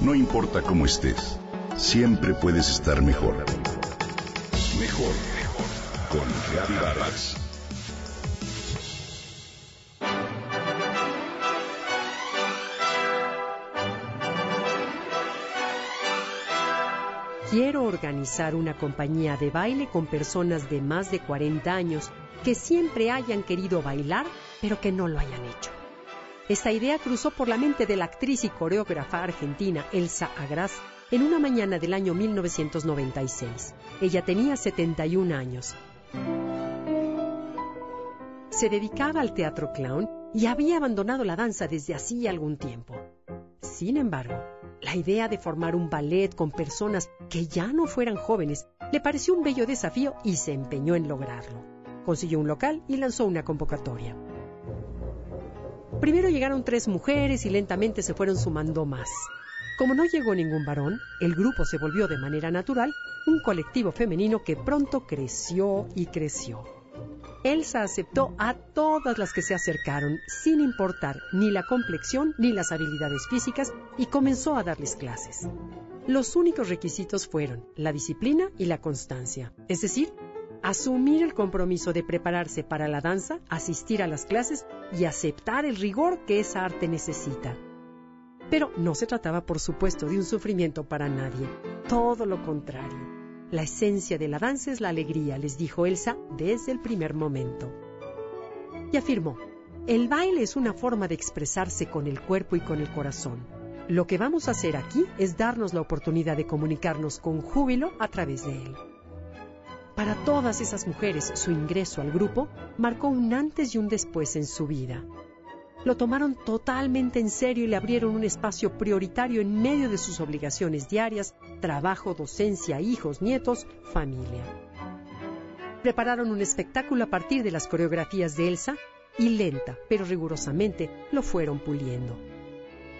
No importa cómo estés, siempre puedes estar mejor. Mejor, mejor. Con Vargas. Quiero organizar una compañía de baile con personas de más de 40 años que siempre hayan querido bailar, pero que no lo hayan hecho. Esta idea cruzó por la mente de la actriz y coreógrafa argentina Elsa Agras en una mañana del año 1996. Ella tenía 71 años. Se dedicaba al teatro clown y había abandonado la danza desde hacía algún tiempo. Sin embargo, la idea de formar un ballet con personas que ya no fueran jóvenes le pareció un bello desafío y se empeñó en lograrlo. Consiguió un local y lanzó una convocatoria. Primero llegaron tres mujeres y lentamente se fueron sumando más. Como no llegó ningún varón, el grupo se volvió de manera natural un colectivo femenino que pronto creció y creció. Elsa aceptó a todas las que se acercaron, sin importar ni la complexión ni las habilidades físicas, y comenzó a darles clases. Los únicos requisitos fueron la disciplina y la constancia, es decir, asumir el compromiso de prepararse para la danza, asistir a las clases y aceptar el rigor que esa arte necesita. Pero no se trataba, por supuesto, de un sufrimiento para nadie, todo lo contrario. La esencia de la danza es la alegría, les dijo Elsa desde el primer momento. Y afirmó, el baile es una forma de expresarse con el cuerpo y con el corazón. Lo que vamos a hacer aquí es darnos la oportunidad de comunicarnos con júbilo a través de él. Para todas esas mujeres, su ingreso al grupo marcó un antes y un después en su vida. Lo tomaron totalmente en serio y le abrieron un espacio prioritario en medio de sus obligaciones diarias, trabajo, docencia, hijos, nietos, familia. Prepararon un espectáculo a partir de las coreografías de Elsa y lenta, pero rigurosamente, lo fueron puliendo.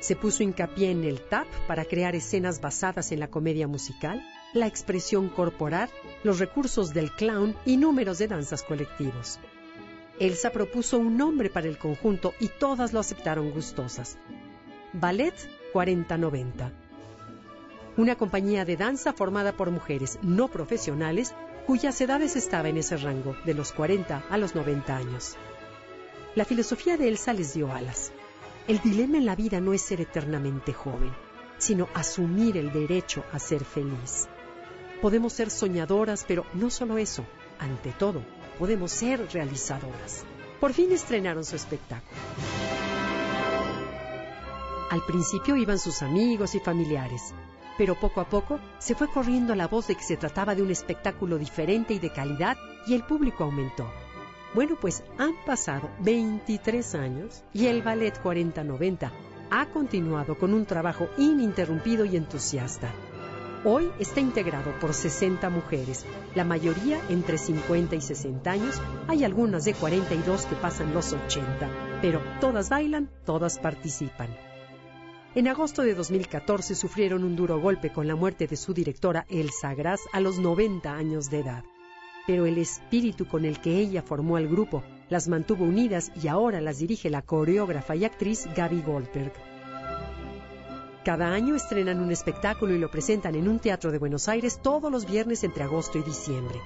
Se puso hincapié en el tap para crear escenas basadas en la comedia musical, la expresión corporal, los recursos del clown y números de danzas colectivos. Elsa propuso un nombre para el conjunto y todas lo aceptaron gustosas. Ballet 4090. Una compañía de danza formada por mujeres no profesionales cuyas edades estaban en ese rango, de los 40 a los 90 años. La filosofía de Elsa les dio alas. El dilema en la vida no es ser eternamente joven, sino asumir el derecho a ser feliz. Podemos ser soñadoras, pero no solo eso, ante todo, podemos ser realizadoras. Por fin estrenaron su espectáculo. Al principio iban sus amigos y familiares, pero poco a poco se fue corriendo la voz de que se trataba de un espectáculo diferente y de calidad y el público aumentó. Bueno, pues han pasado 23 años y el Ballet 4090 ha continuado con un trabajo ininterrumpido y entusiasta. Hoy está integrado por 60 mujeres, la mayoría entre 50 y 60 años, hay algunas de 42 que pasan los 80, pero todas bailan, todas participan. En agosto de 2014 sufrieron un duro golpe con la muerte de su directora Elsa Gras a los 90 años de edad pero el espíritu con el que ella formó al grupo las mantuvo unidas y ahora las dirige la coreógrafa y actriz Gaby Goldberg. Cada año estrenan un espectáculo y lo presentan en un teatro de Buenos Aires todos los viernes entre agosto y diciembre.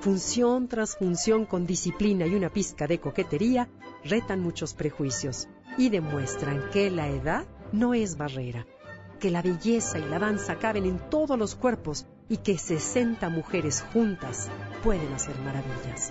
Función tras función con disciplina y una pizca de coquetería, retan muchos prejuicios y demuestran que la edad no es barrera, que la belleza y la danza caben en todos los cuerpos y que 60 mujeres juntas pueden hacer maravillas.